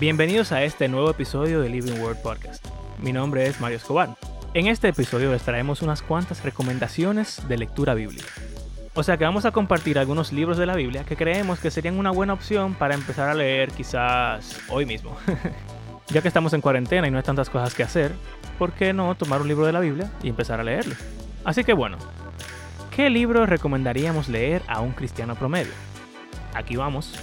Bienvenidos a este nuevo episodio de Living Word Podcast. Mi nombre es Mario Escobar. En este episodio les traemos unas cuantas recomendaciones de lectura bíblica. O sea que vamos a compartir algunos libros de la Biblia que creemos que serían una buena opción para empezar a leer quizás hoy mismo. ya que estamos en cuarentena y no hay tantas cosas que hacer, ¿por qué no tomar un libro de la Biblia y empezar a leerlo? Así que bueno, ¿qué libro recomendaríamos leer a un cristiano promedio? Aquí vamos.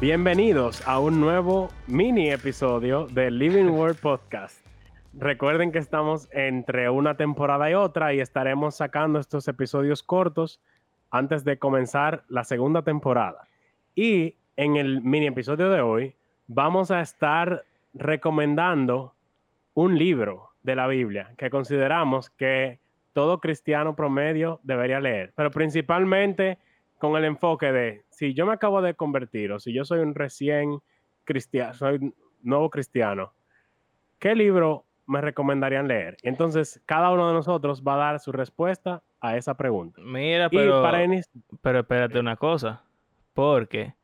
Bienvenidos a un nuevo mini episodio de Living Word Podcast. Recuerden que estamos entre una temporada y otra y estaremos sacando estos episodios cortos antes de comenzar la segunda temporada. Y en el mini episodio de hoy vamos a estar recomendando un libro de la Biblia que consideramos que todo cristiano promedio debería leer, pero principalmente con el enfoque de si yo me acabo de convertir o si yo soy un recién cristiano, soy nuevo cristiano, ¿qué libro me recomendarían leer? Y entonces cada uno de nosotros va a dar su respuesta a esa pregunta. Mira, pero, pero espérate una cosa, porque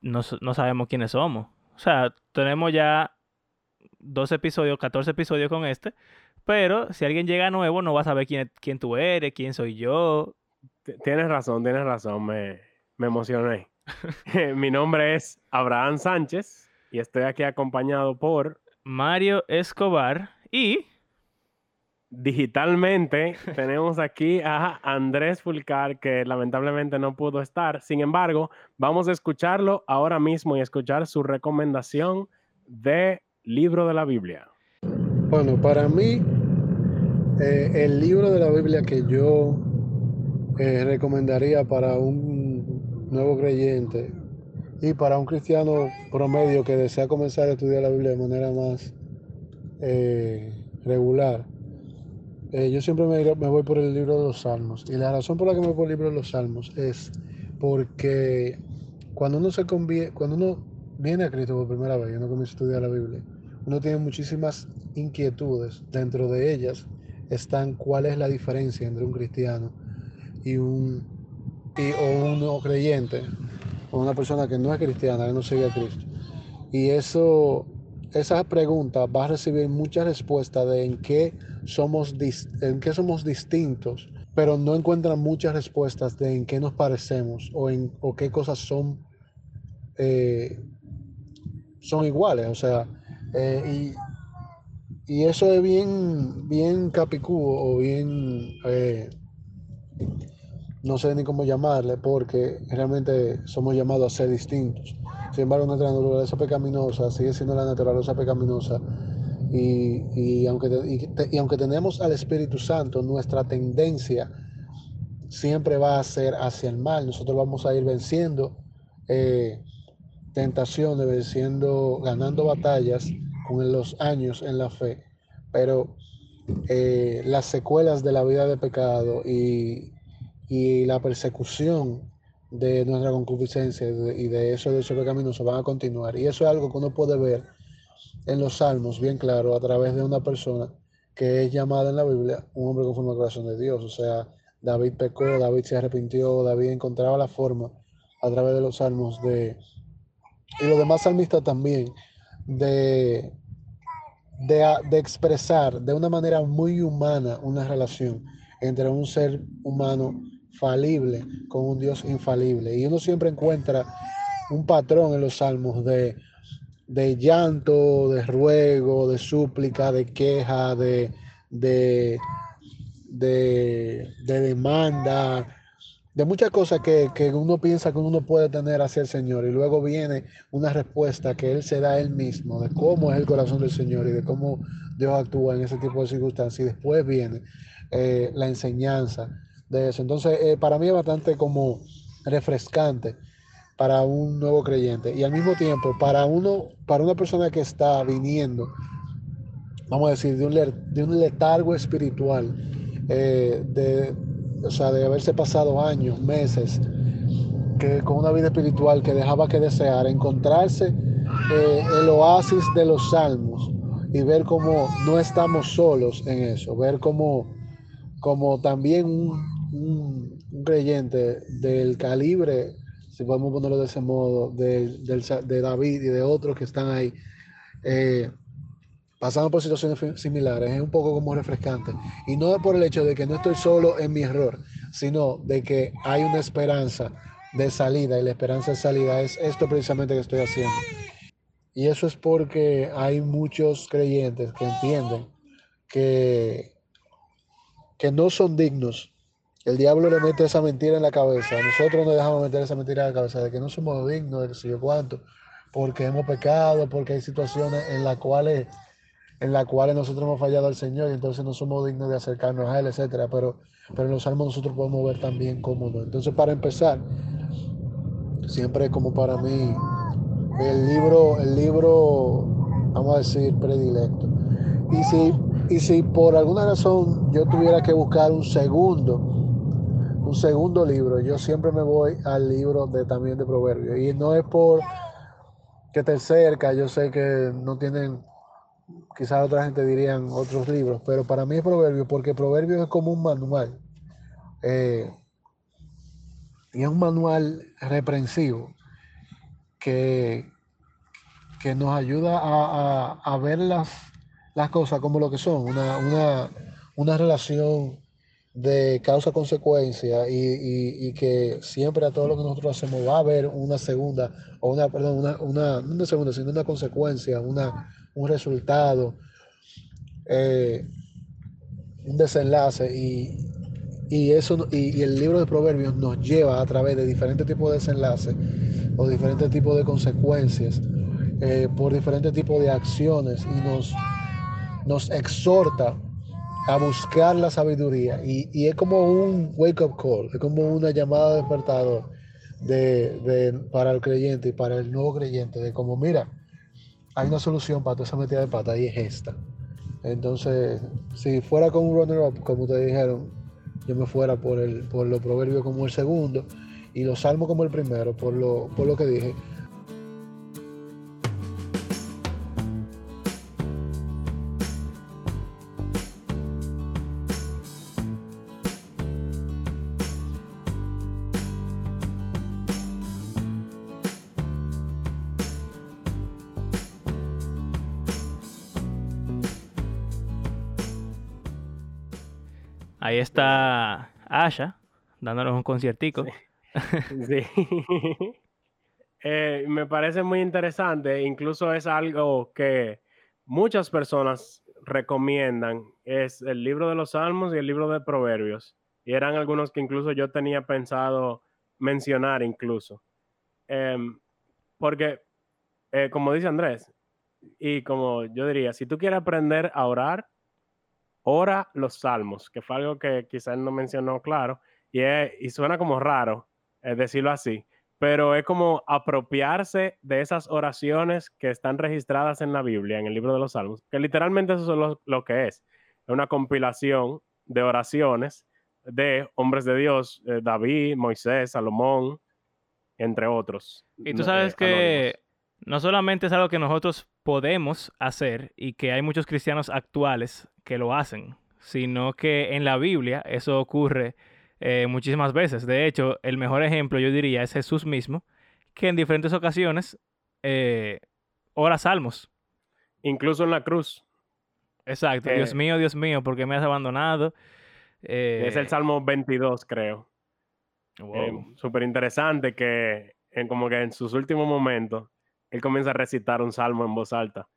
no, no sabemos quiénes somos. O sea, tenemos ya dos episodios, 14 episodios con este, pero si alguien llega nuevo no va a saber quién, quién tú eres, quién soy yo, Tienes razón, tienes razón, me, emocioné. Mi nombre es Abraham Sánchez y estoy aquí acompañado por Mario Escobar y digitalmente tenemos aquí a Andrés Fulcar que lamentablemente no pudo estar. Sin embargo, vamos a escucharlo ahora mismo y escuchar su recomendación de libro de la Biblia. Bueno, para mí, eh, el libro de la Biblia que yo eh, recomendaría para un nuevo creyente y para un cristiano promedio que desea comenzar a estudiar la Biblia de manera más eh, regular? Eh, yo siempre me, me, voy por el libro de los Salmos. Y la razón por la que me voy por el libro de los Salmos es porque cuando uno se cuando uno viene a Cristo por primera vez y uno comienza a estudiar la Biblia, uno tiene muchísimas inquietudes. Dentro de ellas están cuál es la diferencia entre un cristiano y un, y, o un creyente, o una persona que no es cristiana, que no sigue a Cristo. Y eso, esa pregunta va a recibir muchas respuestas de en qué somos, en qué somos distintos, pero no encuentran muchas respuestas de en qué nos parecemos o, en, o qué cosas son, eh, son iguales. O sea, eh, y, y, eso es bien, bien capicúo o bien... Eh, no sé ni cómo llamarle, porque realmente somos llamados a ser distintos. Sin embargo, nuestra naturaleza pecaminosa sigue siendo la naturaleza pecaminosa. Y, aunque, y, aunque tenemos al Espíritu Santo, nuestra tendencia siempre va a ser hacia el mal. Nosotros vamos a ir venciendo eh, tentaciones, venciendo, ganando batallas con los años en la fe. Pero eh, las secuelas de la vida de pecado y, y la persecución de nuestra concupiscencia y de eso de ese se van a continuar. Y eso es algo que uno puede ver en los salmos, bien claro, a través de una persona que es llamada en la Biblia un hombre conforme al corazón de Dios. O sea, David pecó, David se arrepintió, David encontraba la forma a través de los salmos de, y los demás salmistas también, de, de, de expresar de una manera muy humana una relación entre un ser humano falible con un Dios infalible. Y uno siempre encuentra un patrón en los salmos de, de llanto, de ruego, de súplica, de queja, de, de, de, demanda, de muchas cosas que, que, uno piensa que uno puede tener hacia el Señor. Y luego viene una respuesta que Él se da a Él mismo, de cómo es el corazón del Señor y de cómo Dios actúa en ese tipo de circunstancias. Y después viene eh, la enseñanza de eso. Entonces, eh, para mí es bastante como refrescante para un nuevo creyente y al mismo tiempo para uno, para una persona que está viniendo, vamos a decir, de un, de un letargo espiritual, eh, de, o sea, de haberse pasado años, meses, que con una vida espiritual que dejaba que desear, encontrarse eh, el oasis de los salmos y ver cómo no estamos solos en eso, ver cómo, como también un, un, creyente del calibre, si podemos ponerlo de ese modo, de, de David y de otros que están ahí, eh, pasando por situaciones similares, es un poco como refrescante. Y no por el hecho de que no estoy solo en mi error, sino de que hay una esperanza de salida y la esperanza de salida es esto precisamente que estoy haciendo. Y eso es porque hay muchos creyentes que entienden que, que no son dignos. El diablo le mete esa mentira en la cabeza. Nosotros no dejamos meter esa mentira en la cabeza de que no somos dignos, de que sé cuánto, porque hemos pecado, porque hay situaciones en las cuales en las cuales nosotros hemos fallado al Señor y entonces no somos dignos de acercarnos a Él, etcétera. Pero, pero en los salmos nosotros podemos ver también cómo no. Entonces, para empezar, siempre como para mí, el libro, el libro, vamos a decir, predilecto. Y si, y si por alguna razón yo tuviera que buscar un segundo, un segundo libro, yo siempre me voy al libro de también de Proverbios. Y no es por que esté cerca, yo sé que no tienen, quizás otra gente dirían otros libros, pero para mí es Proverbios, porque Proverbios es como un manual. Eh, y es un manual reprensivo que, que nos ayuda a, ver las, las, cosas como lo que son, una, relación de causa-consecuencia y, que siempre a todo lo que nosotros hacemos va a haber una segunda, o una, perdón, una, una no una segunda, sino una consecuencia, una, un resultado, eh, un desenlace y, y, eso, y, el libro de Proverbios nos lleva a través de diferentes tipos de desenlaces o diferentes tipos de consecuencias eh, por diferentes tipos de acciones y nos, nos exhorta a buscar la sabiduría. Y, es como un wake-up call, es como una llamada de despertador de, para el creyente y para el nuevo creyente, de como, mira, hay una solución para toda esa metida de pata y es esta. Entonces, si fuera con un runner-up, como ustedes dijeron, yo me fuera por, el, por los proverbios como el segundo y los salmos como el primero, por lo, por lo que dije. Ahí está Asha dándonos un conciertico. Sí. Eh, me parece muy interesante. Incluso es algo que muchas personas recomiendan. Es el libro de los Salmos y el libro de Proverbios. Y eran algunos que incluso yo tenía pensado mencionar incluso. Em, porque, eh, como dice Andrés, y como yo diría, si tú quieres aprender a orar, ora los salmos, que fue algo que quizás no mencionó claro, y, y suena como raro eh, decirlo así, pero es como apropiarse de esas oraciones que están registradas en la Biblia, en el libro de los salmos, que literalmente eso es lo, que es, es una compilación de oraciones de hombres de Dios, eh, David, Moisés, Salomón, entre otros. Y tú sabes eh, que no solamente es algo que nosotros podemos hacer y que hay muchos cristianos actuales que lo hacen, sino que en la Biblia eso ocurre eh, muchísimas veces. De hecho, el mejor ejemplo yo diría es Jesús mismo, que en diferentes ocasiones eh, ora salmos. Incluso en la cruz. Exacto. Dios eh, mío, Dios mío, ¿por qué me has abandonado? es el Salmo 22, creo. Wow. Súper interesante que en, como que en sus últimos momentos él comienza a recitar un salmo en voz alta.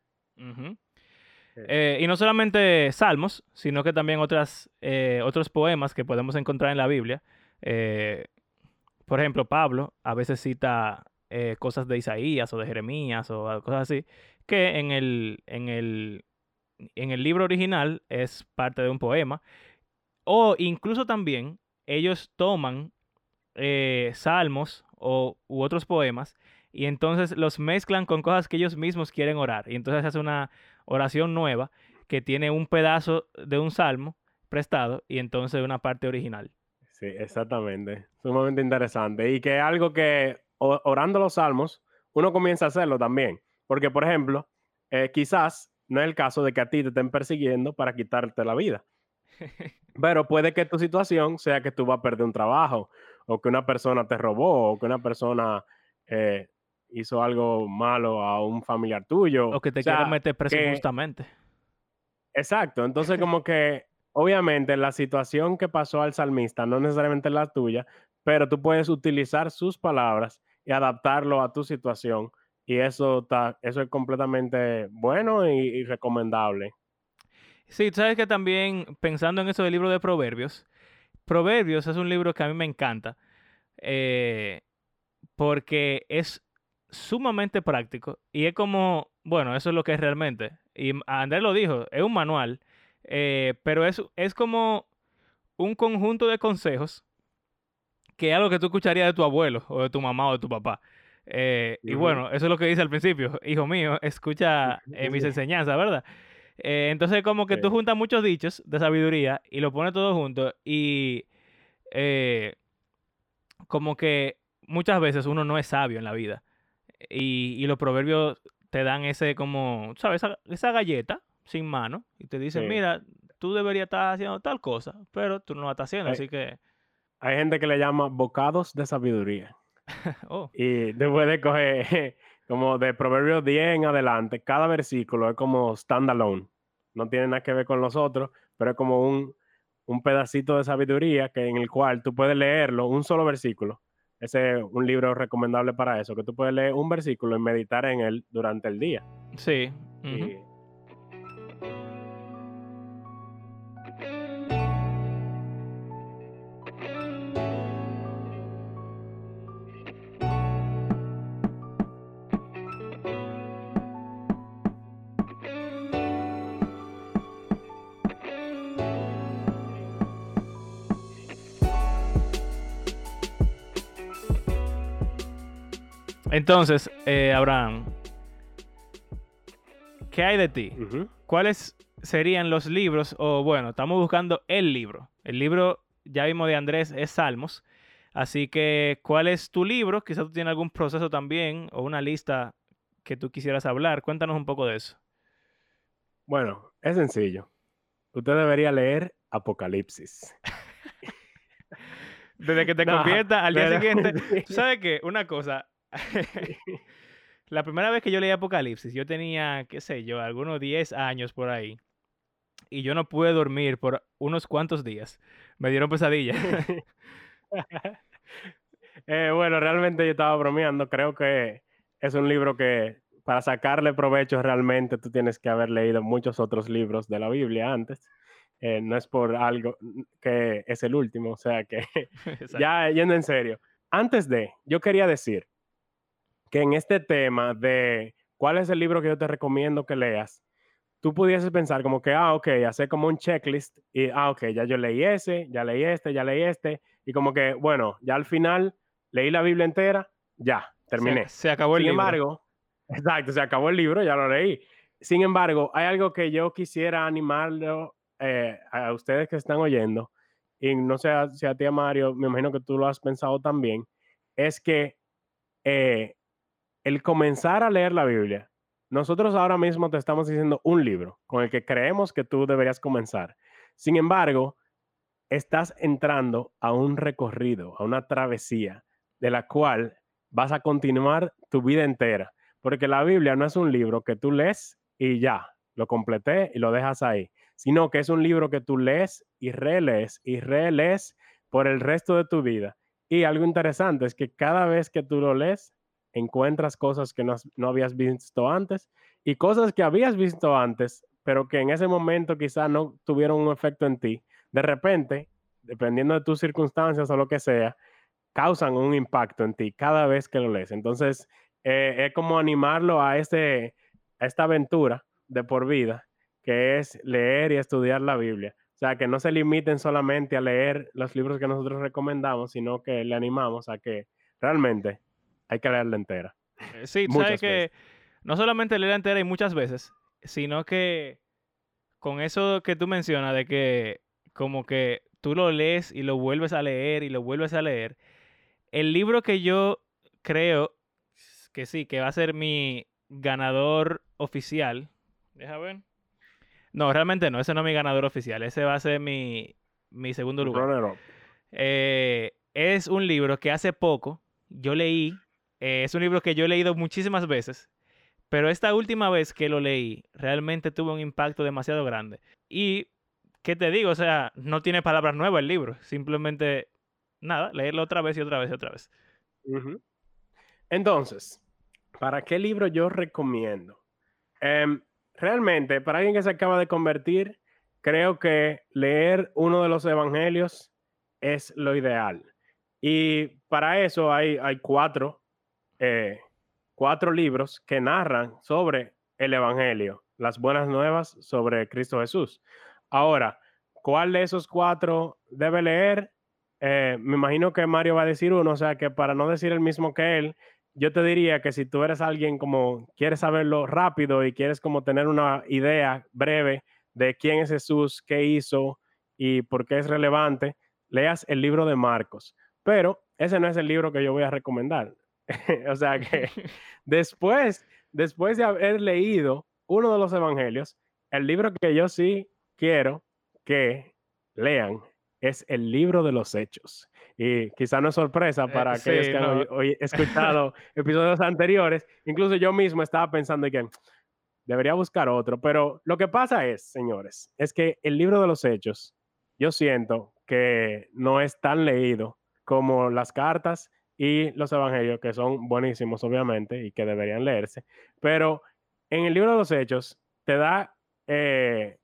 Eh, y no solamente salmos, sino que también otras, eh, otros poemas que podemos encontrar en la Biblia. Eh, por ejemplo, Pablo a veces cita cosas de Isaías o de Jeremías o cosas así, que en el, en el, en el libro original es parte de un poema. O incluso también ellos toman salmos o, u otros poemas y entonces los mezclan con cosas que ellos mismos quieren orar. Y entonces hace una oración nueva que tiene un pedazo de un salmo prestado y entonces una parte original. Sí, exactamente. Sumamente interesante. Y que es algo que orando los salmos, uno comienza a hacerlo también. Porque, por ejemplo, eh, quizás no es el caso de que a ti te estén persiguiendo para quitarte la vida. Pero puede que tu situación sea que tú vas a perder un trabajo, o que una persona te robó, o que una persona eh, hizo algo malo a un familiar tuyo. O que te sea, quieran meter preso que- injustamente. Exacto, entonces como que obviamente la situación que pasó al salmista no necesariamente es la tuya, pero tú puedes utilizar sus palabras y adaptarlo a tu situación y eso, está, eso es completamente bueno y, y recomendable. Sí, tú sabes que también pensando en eso del libro de Proverbios, Proverbios es un libro que a mí me encanta eh, porque es sumamente práctico y es como, bueno, eso es lo que es realmente. Y Andrés lo dijo, es un manual, eh, pero es, es como un conjunto de consejos que es algo que tú escucharías de tu abuelo o de tu mamá o de tu papá. Eh, Y bueno, eso es lo que dice al principio, hijo mío, escucha eh, mis enseñanzas, ¿verdad? Eh, entonces como que tú juntas muchos dichos de sabiduría y lo pones todo junto y como que muchas veces uno no es sabio en la vida y, y los proverbios te dan ese como, ¿sabes? Esa, esa galleta sin mano y te dicen, Sí. mira, tú deberías estar haciendo tal cosa, pero tú no la estás haciendo, así que, Hay gente que le llama bocados de sabiduría oh, y después de coger como de Proverbios 10 en adelante, cada versículo es como standalone, no tiene nada que ver con los otros, pero es como un, un pedacito de sabiduría que en el cual tú puedes leerlo, un solo versículo. Ese es un libro recomendable para eso, que tú puedes leer un versículo y meditar en él durante el día. sí. Y- Entonces, eh, Abraham, ¿qué hay de ti? ¿Cuáles serían los libros? O bueno, estamos buscando el libro. El libro, ya vimos de Andrés, es Salmos. Así que, ¿cuál es tu libro? Quizás tú tienes algún proceso también o una lista que tú quisieras hablar. Cuéntanos un poco de eso. Bueno, es sencillo. Usted debería leer Apocalipsis. Desde que te No, convierta al día pero- siguiente. sí. ¿Tú ¿Sabes qué? Una cosa. La primera vez que yo leí Apocalipsis, yo tenía, qué sé yo, algunos 10 años por ahí. Y yo no pude dormir por unos cuantos días. Me dieron pesadillas. Eh, bueno, realmente yo estaba bromeando. Creo que es un libro que para sacarle provecho realmente tú tienes que haber leído muchos otros libros de la Biblia antes. Eh, no es por algo que es el último, o sea que ya yendo en serio. Antes de, yo quería decir que en este tema de cuál es el libro que yo te recomiendo que leas, tú pudieses pensar como que, ah, ok, hacer como un checklist y, ah, ok, ya yo leí ese, ya leí este, ya leí este, y como que, bueno, ya al final leí la Biblia entera, ya, terminé. Se, se acabó el Sin libro. embargo, exacto, se acabó el libro, ya lo leí. Sin embargo, hay algo que yo quisiera animarlo eh, a ustedes que están oyendo, y no sé si a ti, Mario, me imagino que tú lo has pensado también, es que eh, el comenzar a leer la Biblia, nosotros ahora mismo te estamos diciendo un libro con el que creemos que tú deberías comenzar. Sin embargo, estás entrando a un recorrido, a una travesía de la cual vas a continuar tu vida entera. Porque la Biblia no es un libro que tú lees y ya, lo completé y lo dejas ahí, sino que es un libro que tú lees y relees y relees por el resto de tu vida. Y algo interesante es que cada vez que tú lo lees, encuentras cosas que no, no habías visto antes y cosas que habías visto antes, pero que en ese momento quizá no tuvieron un efecto en ti. De repente, dependiendo de tus circunstancias o lo que sea, causan un impacto en ti cada vez que lo lees. Entonces, eh, es como animarlo a, este, a esta aventura de por vida, que es leer y estudiar la Biblia. O sea, que no se limiten solamente a leer los libros que nosotros recomendamos, sino que le animamos a que realmente hay que leerla entera. Eh, Sí, tú sabes que veces. no solamente leer entera y muchas veces, sino que con eso que tú mencionas de que como que tú lo lees y lo vuelves a leer y lo vuelves a leer, el libro que yo creo que sí, que va a ser mi ganador oficial, deja ver, No, realmente no, ese no es mi ganador oficial, ese va a ser mi, mi segundo lugar. Eh, es un libro que hace poco yo leí, eh, es un libro que yo he leído muchísimas veces, pero esta última vez que lo leí realmente tuvo un impacto demasiado grande. Y, ¿qué te digo? O sea, no tiene palabras nuevas el libro, simplemente, nada, leerlo otra vez y otra vez y otra vez. Entonces, ¿para qué libro yo recomiendo? Em, realmente, para alguien que se acaba de convertir, creo que leer uno de los evangelios es lo ideal. Y para eso hay, hay cuatro, eh, cuatro libros que narran sobre el evangelio, las buenas nuevas sobre Cristo Jesús. Ahora, ¿cuál de esos cuatro debe leer? Eh, me imagino que Mario va a decir uno, o sea que para no decir el mismo que él, yo te diría que si tú eres alguien como quieres saberlo rápido y quieres como tener una idea breve de quién es Jesús, qué hizo y por qué es relevante, leas el libro de Marcos. Pero ese no es el libro que yo voy a recomendar. o sea que después, después de haber leído uno de los evangelios, el libro que yo sí quiero que lean es el libro de los hechos. Y quizá no es sorpresa Eh, para aquellos sí, que han no. oí- escuchado episodios anteriores. Incluso yo mismo estaba pensando que debería buscar otro. Pero lo que pasa es, señores, es que el libro de los hechos, yo siento que no es tan leído como las cartas y los evangelios, que son buenísimos, obviamente, y que deberían leerse. Pero en el libro de los hechos te da eh,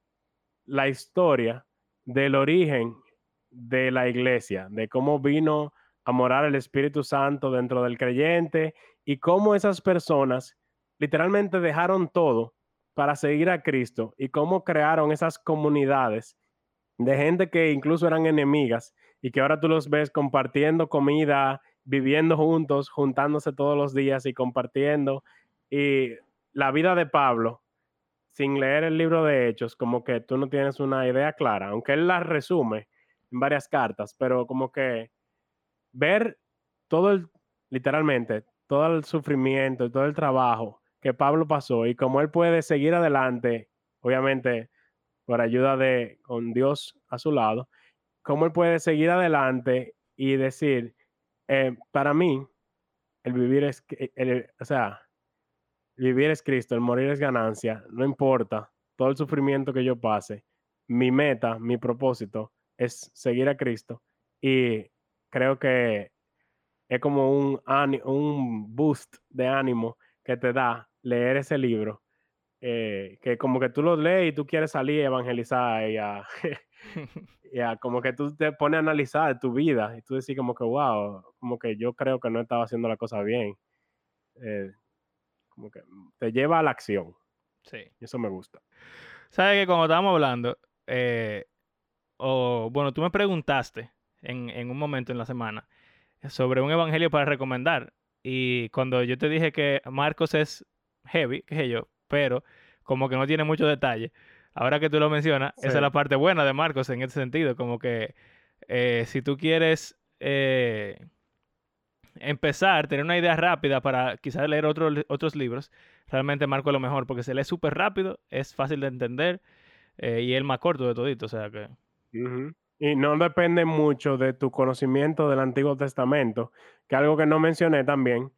la historia del origen de la iglesia, de cómo vino a morar el Espíritu Santo dentro del creyente y cómo esas personas literalmente dejaron todo para seguir a Cristo y cómo crearon esas comunidades de gente que incluso eran enemigas y que ahora tú los ves compartiendo comida, viviendo juntos, juntándose todos los días y compartiendo. Y la vida de Pablo, sin leer el libro de Hechos, como que tú no tienes una idea clara, aunque él la resume en varias cartas, pero como que ver todo el, literalmente, todo el sufrimiento, todo el trabajo que Pablo pasó y cómo él puede seguir adelante, obviamente por ayuda de con Dios a su lado, cómo él puede seguir adelante y decir, eh, para mí, el vivir es, que- el- o sea, el vivir es Cristo, el morir es ganancia, no importa todo el sufrimiento que yo pase, mi meta, mi propósito es seguir a Cristo y creo que es como un, un boost de ánimo que te da leer ese libro, eh, que como que tú lo lees y tú quieres salir a evangelizar y y a como que tú te pones a analizar tu vida y tú decís como que, wow, como que yo creo que no estaba haciendo la cosa bien. Eh, como que te lleva a la acción. Sí. y Eso me gusta. ¿Sabes que cuando estábamos hablando, eh, o bueno, tú me preguntaste en, en un momento en la semana sobre un evangelio para recomendar. Y cuando yo te dije que Marcos es heavy, qué sé yo, pero como que no tiene mucho detalle. Ahora que tú lo mencionas, esa es la parte buena de Marcos en ese sentido. Como que eh, si tú quieres eh, empezar, tener una idea rápida para quizás leer otro- otros libros, realmente Marco es lo mejor porque se lee súper rápido, es fácil de entender eh, y es el más corto de todito. O sea que. Y no depende mucho de tu conocimiento del Antiguo Testamento, que algo que no mencioné también.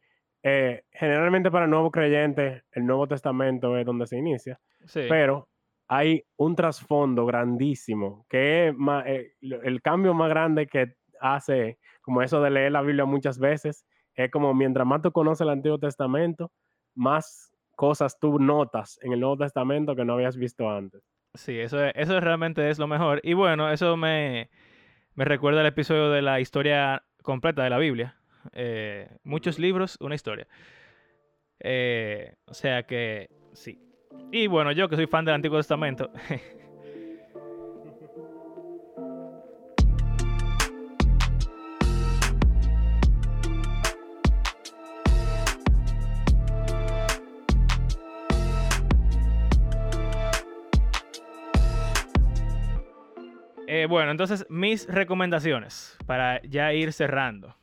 generalmente para nuevos creyentes, el Nuevo Testamento es donde se inicia, Sí. pero hay un trasfondo grandísimo, que es eh, el cambio más grande que hace, como eso de leer la Biblia muchas veces, es como mientras más tú conoces el Antiguo Testamento, más cosas tú notas en el Nuevo Testamento que no habías visto antes. Sí, eso, es- eso realmente es lo mejor. Y bueno, eso me, me recuerda el episodio de la historia completa de la Biblia. Eh, muchos libros, una historia. Eh, o sea que sí. Y bueno, yo que soy fan del Antiguo Testamento. Eh, bueno, entonces mis recomendaciones para ya ir cerrando.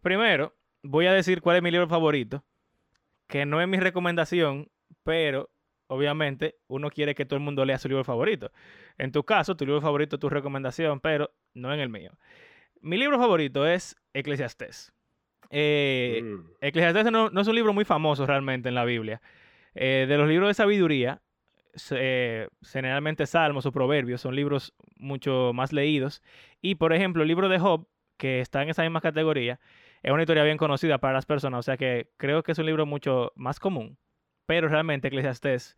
Primero, voy a decir cuál es mi libro favorito, que no es mi recomendación, pero obviamente, uno quiere que todo el mundo lea su libro favorito. En tu caso, tu libro favorito es tu recomendación, pero no en el mío. Mi libro favorito es Eclesiastés. Eh, Mm. Eclesiastés no, no es un libro muy famoso realmente en la Biblia. Eh, de los libros de sabiduría, eh, generalmente Salmos o Proverbios son libros mucho más leídos. Y, por ejemplo, el libro de Job, que está en esa misma categoría, es una historia bien conocida para las personas, o sea que creo que es un libro mucho más común. Pero realmente Eclesiastés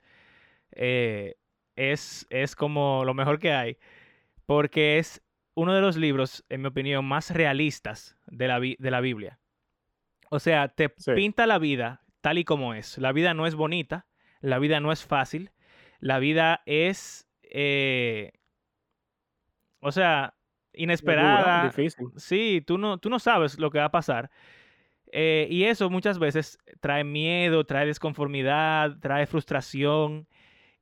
eh, es, es como lo mejor que hay, porque es uno de los libros, en mi opinión, más realistas de la, de la Biblia. O sea, te Sí. pinta la vida tal y como es. La vida no es bonita, la vida no es fácil, la vida es, eh, o sea, Es dura, inesperada. difícil. Sí, tú no, tú no sabes lo que va a pasar. Eh, y eso muchas veces trae miedo, trae desconformidad, trae frustración.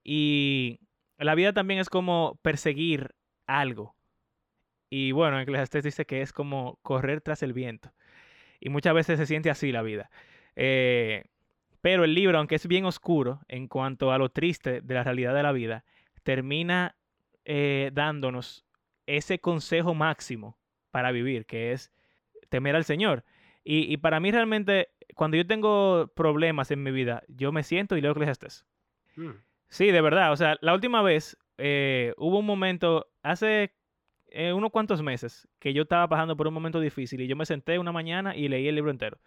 Y la vida también es como perseguir algo. Y bueno, Eclesiastés dice que es como correr tras el viento. Y muchas veces se siente así la vida. Eh, pero el libro, aunque es bien oscuro en cuanto a lo triste de la realidad de la vida, termina eh, dándonos ese consejo máximo para vivir, que es temer al Señor. Y, y para mí realmente, cuando yo tengo problemas en mi vida, yo me siento y leo Eclesiastés. Mm. Sí, de verdad. O sea, la última vez eh, hubo un momento, hace eh, unos cuantos meses, que yo estaba pasando por un momento difícil y yo me senté una mañana y leí el libro entero.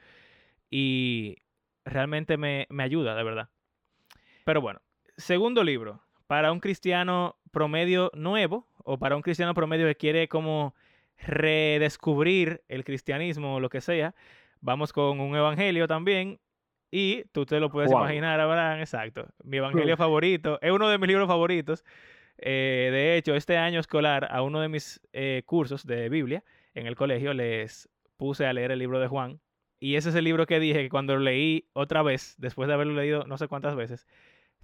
Y realmente me, me ayuda, de verdad. Pero bueno, segundo libro, para un cristiano promedio nuevo o para un cristiano promedio que quiere como redescubrir el cristianismo o lo que sea, vamos con un evangelio también. Y tú te lo puedes Juan. imaginar, Abraham, exacto. Mi evangelio favorito, es uno de mis libros favoritos. Eh, de hecho, este año escolar, a uno de mis eh, cursos de Biblia en el colegio, les puse a leer el libro de Juan. Y ese es el libro que dije que cuando lo leí otra vez, después de haberlo leído no sé cuántas veces,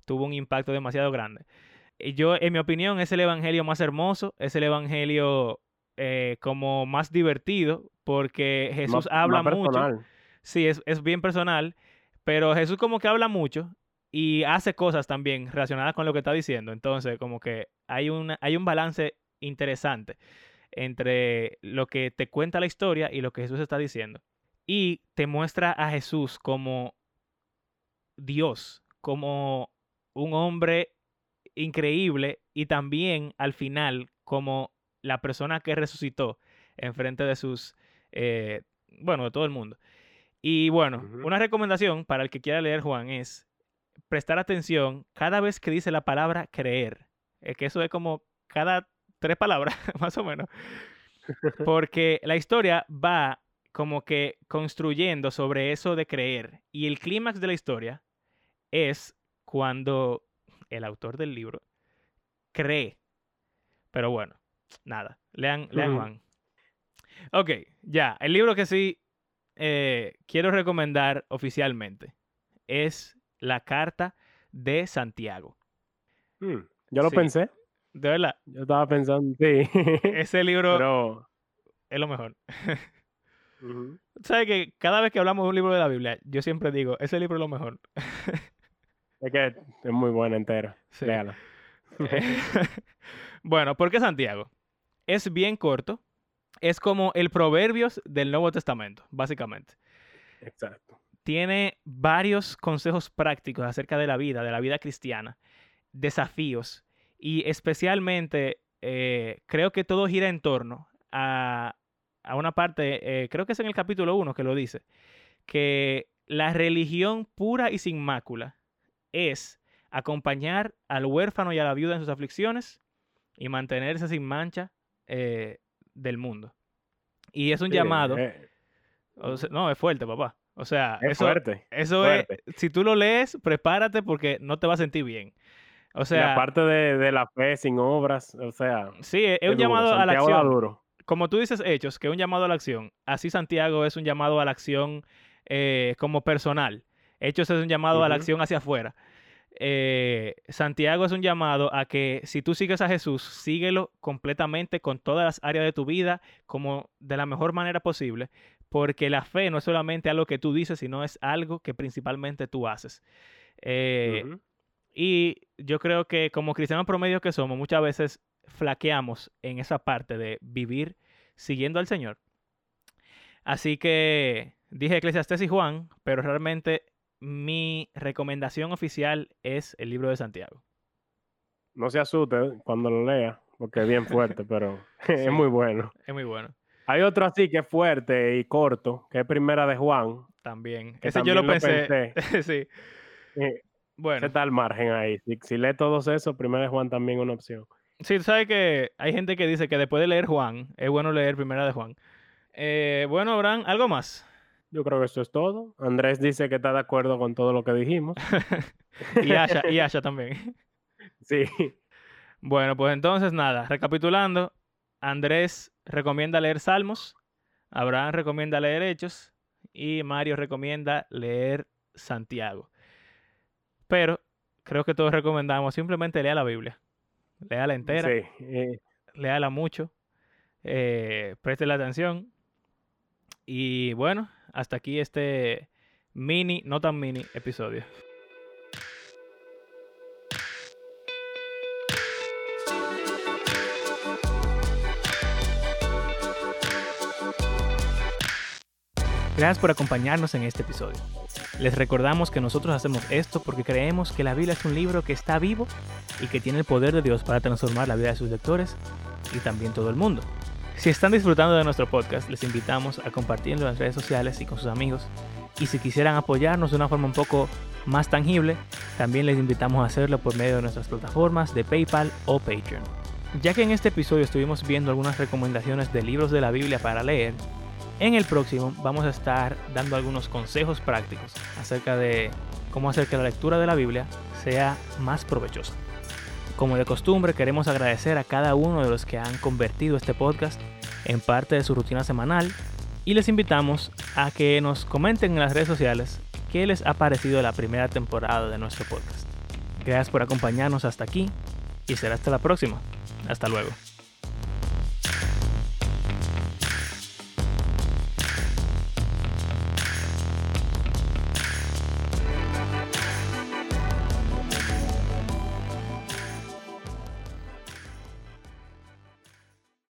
tuvo un impacto demasiado grande. Y yo, en mi opinión, es el evangelio más hermoso, es el evangelio eh, como más divertido, porque Jesús Más- habla más mucho. Sí, es, es bien personal, pero Jesús como que habla mucho y hace cosas también relacionadas con lo que está diciendo. Entonces, como que hay, una, hay un balance interesante entre lo que te cuenta la historia y lo que Jesús está diciendo. Y te muestra a Jesús como Dios, como un hombre increíble y también al final como la persona que resucitó en frente de sus, eh, bueno, de todo el mundo. Y bueno, una recomendación para el que quiera leer Juan es prestar atención cada vez que dice la palabra creer. Es que eso es como cada tres palabras, más o menos. Porque la historia va como que construyendo sobre eso de creer. Y el clímax de la historia es cuando el autor del libro cree. Pero bueno, nada. Lean, lean. Juan. Ok, ya. El libro que sí eh, quiero recomendar oficialmente es La Carta de Santiago. Mm, Yo lo Sí. pensé. De verdad, Yo estaba pensando, sí. ese libro Pero. es lo mejor. ujú. ¿Sabes que cada vez que hablamos de un libro de la Biblia, yo siempre digo, ese libro es lo mejor? Es que es muy buena entera. Sí. Léala. bueno, ¿por qué Santiago? Es bien corto. Es como el Proverbios del Nuevo Testamento, básicamente. Exacto. Tiene varios consejos prácticos acerca de la vida, de la vida cristiana, desafíos y especialmente eh, creo que todo gira en torno a, a una parte, eh, creo que es en el capítulo 1 que lo dice, que la religión pura y sin mácula es acompañar al huérfano y a la viuda en sus aflicciones y mantenerse sin mancha eh, del mundo. Y es un Sí, llamado, eh, o sea, no, es fuerte, papá. O sea, es eso, fuerte. eso fuerte. es, si tú lo lees, prepárate porque no te vas a sentir bien. O sea, aparte de, de la fe sin obras, o sea. sí, es, es un duro, llamado a la acción. duro. Como tú dices, Hechos, que es un llamado a la acción. Así Santiago es un llamado a la acción eh, como personal. Hechos es un llamado a la acción hacia afuera. Eh, Santiago es un llamado a que si tú sigues a Jesús, síguelo completamente con todas las áreas de tu vida, como de la mejor manera posible, porque la fe no es solamente algo que tú dices, sino es algo que principalmente tú haces. Eh. Y yo creo que como cristianos promedio que somos, muchas veces flaqueamos en esa parte de vivir siguiendo al Señor. Así que dije Eclesiastés y Juan, pero realmente mi recomendación oficial es el libro de Santiago. No se asuste cuando lo lea, porque es bien fuerte, pero es muy bueno. Es muy bueno. Hay otro así que es fuerte y corto, que es Primera de Juan. También. Ese yo lo pensé. sí. Eh, Bueno. Ese está al margen ahí. Si, si lee todos esos, Primera de Juan también es una opción. Sí, tú sabes que hay gente que dice que después de leer Juan, es bueno leer Primera de Juan. Eh, bueno, Abraham, ¿algo más? Yo creo que eso es todo. Andrés dice que está de acuerdo con todo lo que dijimos. Y Asha, y Asha también. Sí. Bueno, pues entonces nada, recapitulando, Andrés recomienda leer Salmos, Abraham recomienda leer Hechos y Mario recomienda leer Santiago. Pero creo que todos recomendamos simplemente lea la Biblia. Léala entera, Sí. eh, léala mucho, eh, la atención. Y bueno, hasta aquí este mini, no tan mini episodio. Gracias por acompañarnos en este episodio. Les recordamos que nosotros hacemos esto porque creemos que la Biblia es un libro que está vivo y que tiene el poder de Dios para transformar la vida de sus lectores y también todo el mundo. Si están disfrutando de nuestro podcast, les invitamos a compartirlo en las redes sociales y con sus amigos. Y si quisieran apoyarnos de una forma un poco más tangible, también les invitamos a hacerlo por medio de nuestras plataformas de PayPal o Patreon. Ya que en este episodio estuvimos viendo algunas recomendaciones de libros de la Biblia para leer, en el próximo vamos a estar dando algunos consejos prácticos acerca de cómo hacer que la lectura de la Biblia sea más provechosa. Como de costumbre, queremos agradecer a cada uno de los que han convertido este podcast en parte de su rutina semanal y les invitamos a que nos comenten en las redes sociales qué les ha parecido la primera temporada de nuestro podcast. Gracias por acompañarnos hasta aquí y será hasta la próxima. Hasta luego.